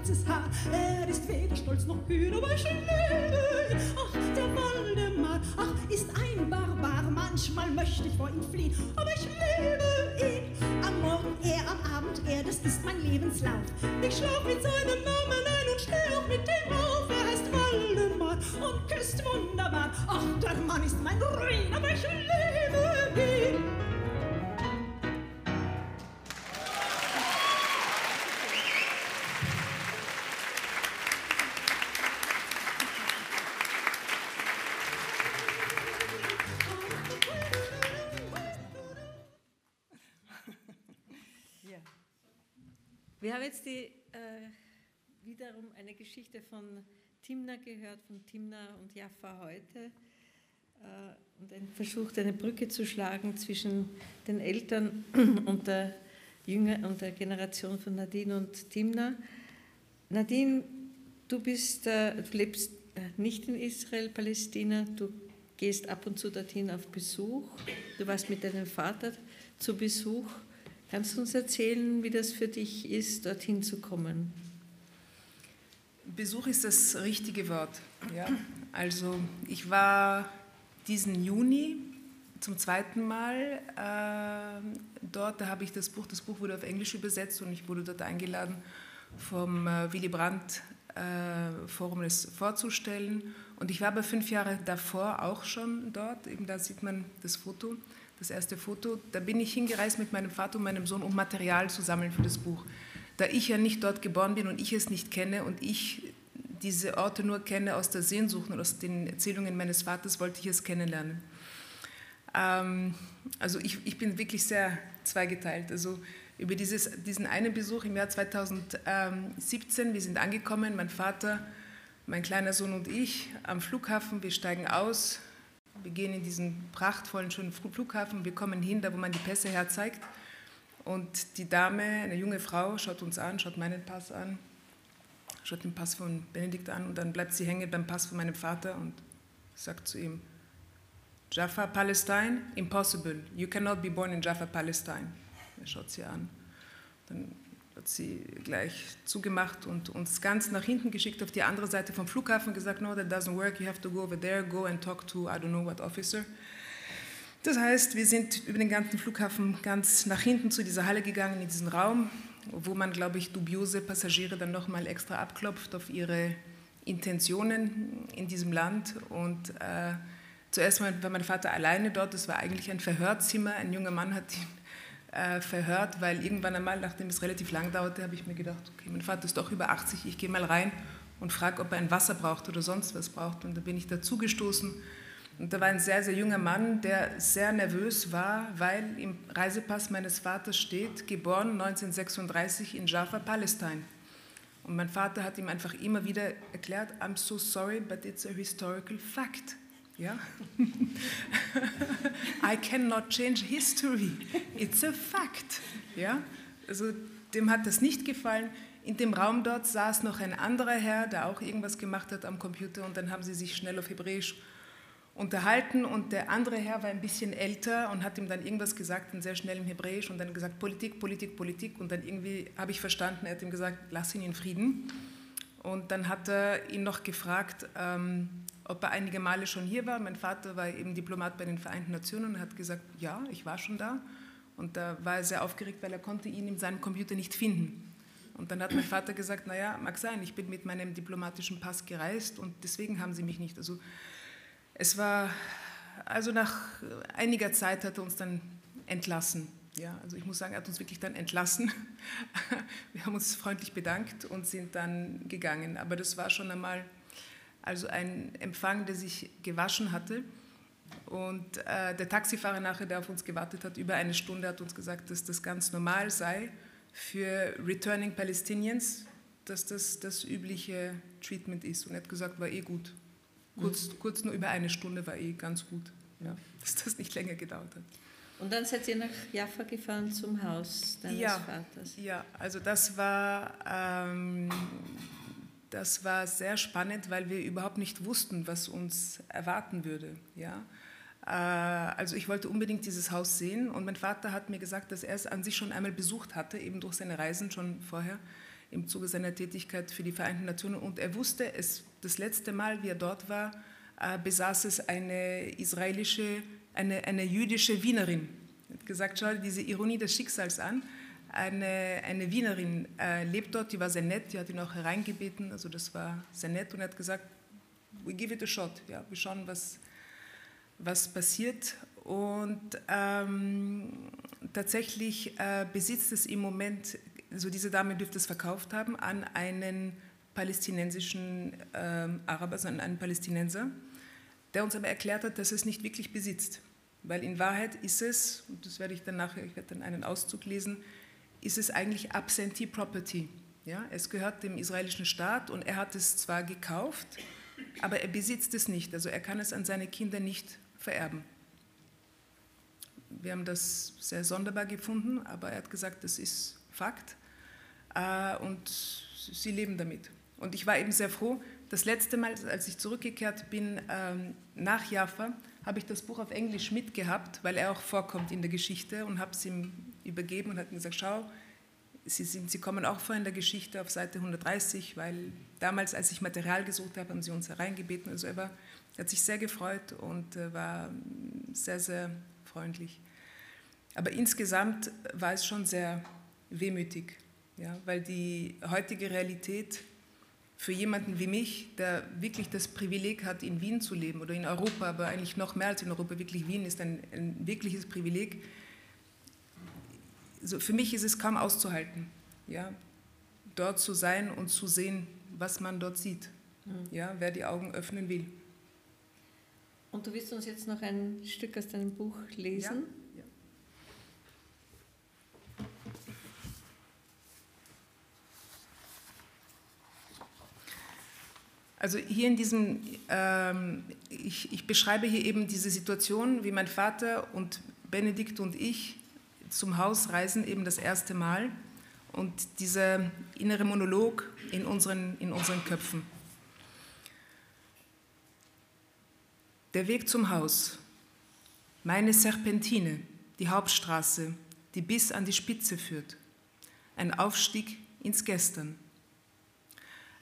E: schwarzes Haar. Er ist weder stolz noch kühn, aber ihn. Ach, der Waldemar, ach, ist ein Barbar. Manchmal möchte ich vor ihm fliehen, aber ich liebe ihn. Am Morgen er, am Abend er, das ist mein Lebenslauf. Ich schlaf mit seinem Namen ein und steh auch mit dem auf. Er heißt Waldemar und küsst wunderbar. Ach, der Mann ist mein Ruin, aber ich liebe ihn.
B: Jetzt die, äh, wiederum eine Geschichte von Timna gehört, von Timna und Jaffa heute. Äh, und ein versucht, eine Brücke zu schlagen zwischen den Eltern und der, Jünger, und der Generation von Nadine und Timna. Nadine, du, bist, äh, du lebst äh, nicht in Israel, Palästina, du gehst ab und zu dorthin auf Besuch. Du warst mit deinem Vater zu Besuch. Kannst du uns erzählen, wie das für dich ist, dorthin zu kommen?
C: Besuch ist das richtige Wort. Ja? Also ich war diesen Juni zum zweiten Mal äh, dort. Da habe ich das Buch, das Buch wurde auf Englisch übersetzt und ich wurde dort eingeladen, vom äh, Willy Brandt äh, Forum es vorzustellen. Und ich war aber fünf Jahre davor auch schon dort. Eben da sieht man das Foto das erste Foto, da bin ich hingereist mit meinem Vater und meinem Sohn, um Material zu sammeln für das Buch. Da ich ja nicht dort geboren bin und ich es nicht kenne und ich diese Orte nur kenne aus der Sehnsucht und aus den Erzählungen meines Vaters, wollte ich es kennenlernen. Ähm, also ich, ich bin wirklich sehr zweigeteilt. Also über dieses, diesen einen Besuch im Jahr 2017, wir sind angekommen, mein Vater, mein kleiner Sohn und ich am Flughafen, wir steigen aus, wir gehen in diesen prachtvollen, schönen Flughafen, wir kommen hin, da wo man die Pässe herzeigt. Und die Dame, eine junge Frau, schaut uns an, schaut meinen Pass an, schaut den Pass von Benedikt an und dann bleibt sie hängen beim Pass von meinem Vater und sagt zu ihm, Jaffa, Palestine, impossible. You cannot be born in Jaffa, Palestine. Er schaut sie an. Dann hat sie gleich zugemacht und uns ganz nach hinten geschickt auf die andere Seite vom Flughafen gesagt, no, that doesn't work, you have to go over there, go and talk to I don't know what officer. Das heißt, wir sind über den ganzen Flughafen ganz nach hinten zu dieser Halle gegangen, in diesen Raum, wo man, glaube ich, dubiose Passagiere dann nochmal extra abklopft auf ihre Intentionen in diesem Land. Und äh, zuerst war mein Vater alleine dort, das war eigentlich ein Verhörzimmer, ein junger Mann hat ihn äh, verhört, weil irgendwann einmal, nachdem es relativ lang dauerte, habe ich mir gedacht, okay, mein Vater ist doch über 80, ich gehe mal rein und frage, ob er ein Wasser braucht oder sonst was braucht. Und da bin ich dazugestoßen. Und da war ein sehr, sehr junger Mann, der sehr nervös war, weil im Reisepass meines Vaters steht, geboren 1936 in Jaffa, Palästina. Und mein Vater hat ihm einfach immer wieder erklärt, I'm so sorry, but it's a historical fact. Ja? I cannot change history. It's a fact. Ja? Also dem hat das nicht gefallen. In dem Raum dort saß noch ein anderer Herr, der auch irgendwas gemacht hat am Computer und dann haben sie sich schnell auf Hebräisch unterhalten und der andere Herr war ein bisschen älter und hat ihm dann irgendwas gesagt, in sehr schnellem Hebräisch und dann gesagt Politik, Politik, Politik und dann irgendwie habe ich verstanden, er hat ihm gesagt, lass ihn in Frieden und dann hat er ihn noch gefragt, ähm, ob er einige Male schon hier war. Mein Vater war eben Diplomat bei den Vereinten Nationen und hat gesagt, ja, ich war schon da. Und da war er sehr aufgeregt, weil er konnte ihn in seinem Computer nicht finden. Und dann hat mein Vater gesagt, naja, mag sein, ich bin mit meinem diplomatischen Pass gereist und deswegen haben sie mich nicht. Also es war, also nach einiger Zeit hat er uns dann entlassen. Ja, also ich muss sagen, er hat uns wirklich dann entlassen. Wir haben uns freundlich bedankt und sind dann gegangen. Aber das war schon einmal also ein Empfang, der sich gewaschen hatte. Und äh, der Taxifahrer nachher, der auf uns gewartet hat, über eine Stunde, hat uns gesagt, dass das ganz normal sei für Returning Palestinians, dass das das übliche Treatment ist. Und er hat gesagt, war eh gut. Kurz, mhm. kurz nur über eine Stunde war eh ganz gut, ja, dass das nicht länger gedauert hat.
B: Und dann seid ihr nach Jaffa gefahren zum Haus deines
C: ja,
B: Vaters.
C: Ja, also das war ähm, das war sehr spannend, weil wir überhaupt nicht wussten, was uns erwarten würde. Ja? Äh, also ich wollte unbedingt dieses Haus sehen und mein Vater hat mir gesagt, dass er es an sich schon einmal besucht hatte, eben durch seine Reisen schon vorher im Zuge seiner Tätigkeit für die Vereinten Nationen und er wusste, es, das letzte Mal, wie er dort war, äh, besaß es eine israelische, eine, eine jüdische Wienerin. Er hat gesagt, schau diese Ironie des Schicksals an. Eine, eine Wienerin äh, lebt dort, die war sehr nett, die hat ihn auch hereingebeten, also das war sehr nett und er hat gesagt, we give it a shot, ja, wir schauen, was, was passiert. Und ähm, tatsächlich äh, besitzt es im Moment, also diese Dame dürfte es verkauft haben, an einen palästinensischen ähm, Araber, also an einen Palästinenser, der uns aber erklärt hat, dass es nicht wirklich besitzt. Weil in Wahrheit ist es, und das werde ich dann nachher, ich werde dann einen Auszug lesen, ist es eigentlich Absentee Property. Ja? Es gehört dem israelischen Staat und er hat es zwar gekauft, aber er besitzt es nicht. Also er kann es an seine Kinder nicht vererben. Wir haben das sehr sonderbar gefunden, aber er hat gesagt, das ist Fakt äh, und sie leben damit. Und ich war eben sehr froh. Das letzte Mal, als ich zurückgekehrt bin ähm, nach Jaffa, habe ich das Buch auf Englisch mitgehabt, weil er auch vorkommt in der Geschichte und habe es ihm übergeben und hat gesagt, schau, Sie, sind, Sie kommen auch vor in der Geschichte auf Seite 130, weil damals, als ich Material gesucht habe, haben Sie uns hereingebeten. Also er, war, er hat sich sehr gefreut und äh, war sehr, sehr freundlich. Aber insgesamt war es schon sehr wehmütig, ja, weil die heutige Realität für jemanden wie mich, der wirklich das Privileg hat, in Wien zu leben oder in Europa, aber eigentlich noch mehr als in Europa, wirklich Wien ist ein, ein wirkliches Privileg. Also für mich ist es kaum auszuhalten, ja, dort zu sein und zu sehen, was man dort sieht, mhm. ja, wer die Augen öffnen will.
B: Und du wirst uns jetzt noch ein Stück aus deinem Buch lesen? Ja.
C: Also hier in diesem, ähm, ich, ich, beschreibe hier eben diese Situation, wie mein Vater und Benedikt und ich zum Haus reisen, eben das erste Mal. Und dieser innere Monolog in unseren, in unseren Köpfen. Der Weg zum Haus, meine Serpentine, die Hauptstraße, die bis an die Spitze führt. Ein Aufstieg ins Gestern.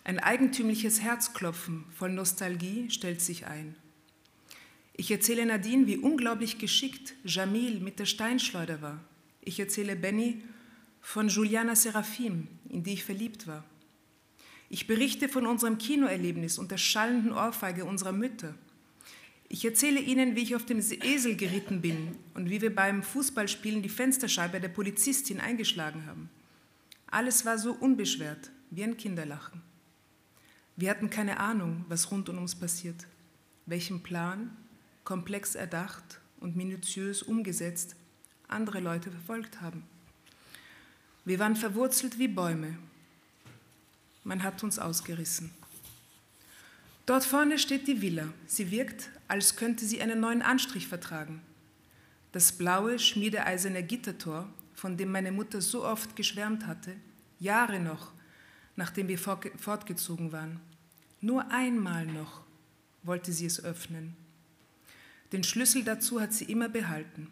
C: Ein eigentümliches Herzklopfen voll Nostalgie stellt sich ein. Ich erzähle Nadine, wie unglaublich geschickt Jamil mit der Steinschleuder war. Ich erzähle Benny von Juliana Seraphim, in die ich verliebt war. Ich berichte von unserem Kinoerlebnis und der schallenden Ohrfeige unserer Mütter. Ich erzähle Ihnen, wie ich auf dem Esel geritten bin und wie wir beim Fußballspielen die Fensterscheibe der Polizistin eingeschlagen haben. Alles war so unbeschwert, wie ein Kinderlachen. Wir hatten keine Ahnung, was rund um uns passiert, welchen Plan, komplex erdacht und minutiös umgesetzt, andere Leute verfolgt haben. Wir waren verwurzelt wie Bäume. Man hat uns ausgerissen. Dort vorne steht die Villa. Sie wirkt, als könnte sie einen neuen Anstrich vertragen. Das blaue, schmiedeeiserne Gittertor, von dem meine Mutter so oft geschwärmt hatte, Jahre noch, nachdem wir fortgezogen waren. Nur einmal noch wollte sie es öffnen. Den Schlüssel dazu hat sie immer behalten.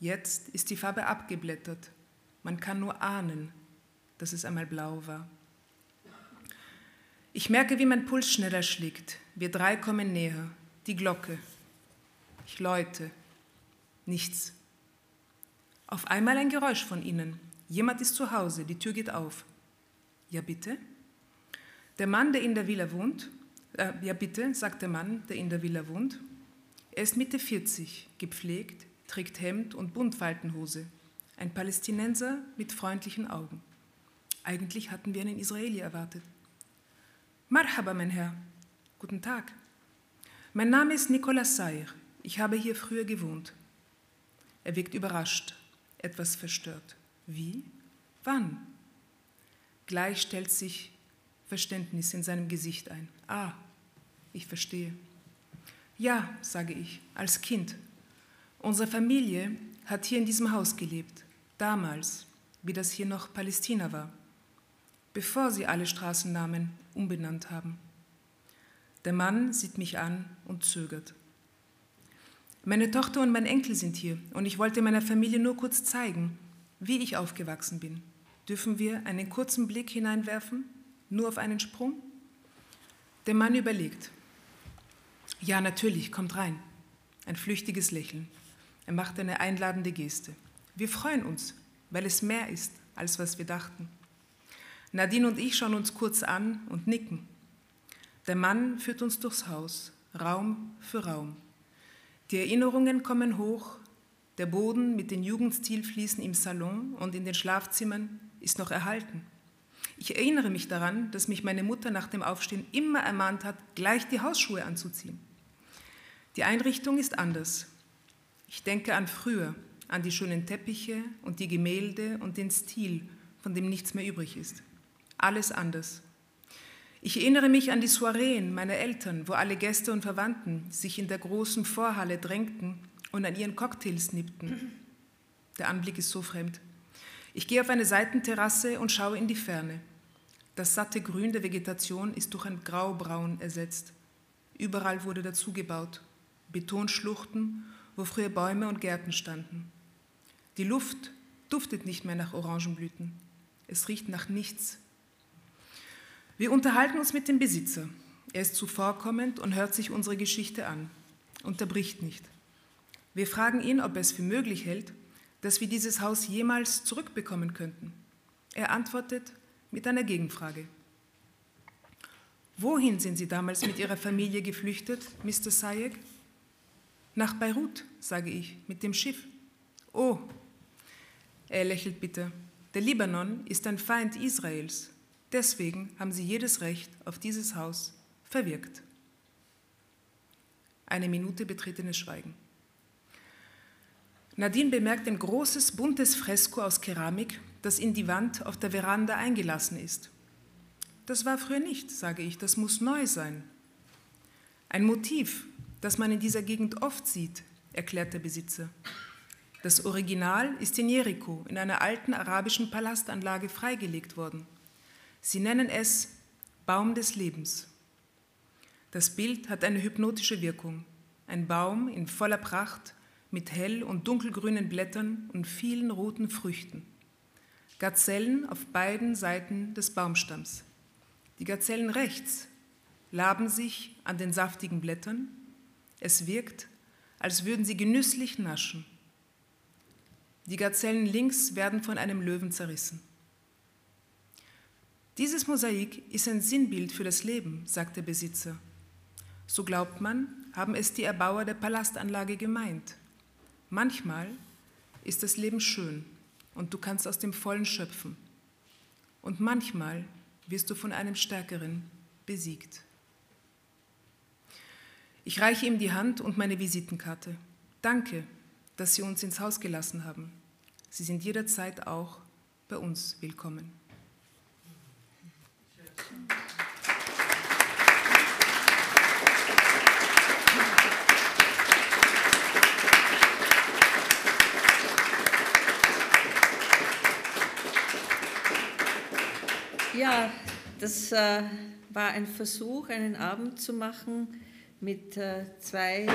C: Jetzt ist die Farbe abgeblättert. Man kann nur ahnen, dass es einmal blau war. Ich merke, wie mein Puls schneller schlägt. Wir drei kommen näher. Die Glocke. Ich läute. Nichts. Auf einmal ein Geräusch von innen. Jemand ist zu Hause. Die Tür geht auf. Ja, bitte? Der Mann, der in der Villa wohnt, äh, ja bitte, sagt der Mann, der in der Villa wohnt, er ist Mitte 40, gepflegt, trägt Hemd und Buntfaltenhose, ein Palästinenser mit freundlichen Augen. Eigentlich hatten wir einen Israeli erwartet. Marhaba, mein Herr. Guten Tag. Mein Name ist Nicolas Sayer. Ich habe hier früher gewohnt. Er wirkt überrascht, etwas verstört. Wie? Wann? Gleich stellt sich Verständnis in seinem Gesicht ein. Ah, ich verstehe. Ja, sage ich, als Kind. Unsere Familie hat hier in diesem Haus gelebt, damals, wie das hier noch Palästina war, bevor sie alle Straßennamen umbenannt haben. Der Mann sieht mich an und zögert. Meine Tochter und mein Enkel sind hier und ich wollte meiner Familie nur kurz zeigen, wie ich aufgewachsen bin. Dürfen wir einen kurzen Blick hineinwerfen? Nur auf einen Sprung? Der Mann überlegt. Ja, natürlich, kommt rein. Ein flüchtiges Lächeln. Er macht eine einladende Geste. Wir freuen uns, weil es mehr ist, als was wir dachten. Nadine und ich schauen uns kurz an und nicken. Der Mann führt uns durchs Haus, Raum für Raum. Die Erinnerungen kommen hoch, der Boden mit den Jugendstilfliesen im Salon und in den Schlafzimmern ist noch erhalten. Ich erinnere mich daran, dass mich meine Mutter nach dem Aufstehen immer ermahnt hat, gleich die Hausschuhe anzuziehen. Die Einrichtung ist anders. Ich denke an früher, an die schönen Teppiche und die Gemälde und den Stil, von dem nichts mehr übrig ist. Alles anders. Ich erinnere mich an die Soireen meiner Eltern, wo alle Gäste und Verwandten sich in der großen Vorhalle drängten und an ihren Cocktails nippten. Der Anblick ist so fremd. Ich gehe auf eine Seitenterrasse und schaue in die Ferne. Das satte Grün der Vegetation ist durch ein Graubraun ersetzt. Überall wurde dazugebaut. Betonschluchten, wo früher Bäume und Gärten standen. Die Luft duftet nicht mehr nach Orangenblüten. Es riecht nach nichts, wir unterhalten uns mit dem Besitzer. Er ist zuvorkommend und hört sich unsere Geschichte an, unterbricht nicht. Wir fragen ihn, ob er es für möglich hält, dass wir dieses Haus jemals zurückbekommen könnten. Er antwortet mit einer Gegenfrage. Wohin sind Sie damals mit Ihrer Familie geflüchtet, Mr. Sayek? Nach Beirut, sage ich, mit dem Schiff. Oh, er lächelt bitter. Der Libanon ist ein Feind Israels. Deswegen haben sie jedes Recht auf dieses Haus verwirkt. Eine Minute betretenes Schweigen. Nadine bemerkt ein großes, buntes Fresko aus Keramik, das in die Wand auf der Veranda eingelassen ist. Das war früher nicht, sage ich, das muss neu sein. Ein Motiv, das man in dieser Gegend oft sieht, erklärt der Besitzer. Das Original ist in Jericho, in einer alten arabischen Palastanlage freigelegt worden. Sie nennen es Baum des Lebens. Das Bild hat eine hypnotische Wirkung. Ein Baum in voller Pracht mit hell- und dunkelgrünen Blättern und vielen roten Früchten. Gazellen auf beiden Seiten des Baumstamms. Die Gazellen rechts laben sich an den saftigen Blättern. Es wirkt, als würden sie genüsslich naschen. Die Gazellen links werden von einem Löwen zerrissen. Dieses Mosaik ist ein Sinnbild für das Leben, sagt der Besitzer. So glaubt man, haben es die Erbauer der Palastanlage gemeint. Manchmal ist das Leben schön und du kannst aus dem Vollen schöpfen. Und manchmal wirst du von einem Stärkeren besiegt. Ich reiche ihm die Hand und meine Visitenkarte. Danke, dass Sie uns ins Haus gelassen haben. Sie sind jederzeit auch bei uns willkommen.
B: Ja, das äh, war ein Versuch, einen Abend zu machen mit äh, zwei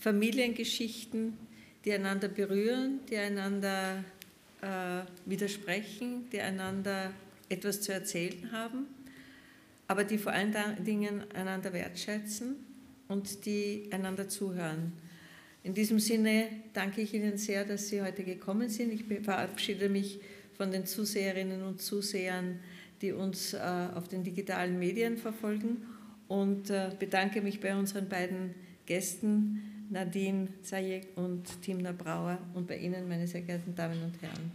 B: Familiengeschichten, die einander berühren, die einander äh, widersprechen, die einander etwas zu erzählen haben aber die vor allen Dingen einander wertschätzen und die einander zuhören. In diesem Sinne danke ich Ihnen sehr, dass Sie heute gekommen sind. Ich verabschiede mich von den Zuseherinnen und Zusehern, die uns äh, auf den digitalen Medien verfolgen und äh, bedanke mich bei unseren beiden Gästen, Nadine Zayek und Timna Brauer und bei Ihnen, meine sehr geehrten Damen und Herren.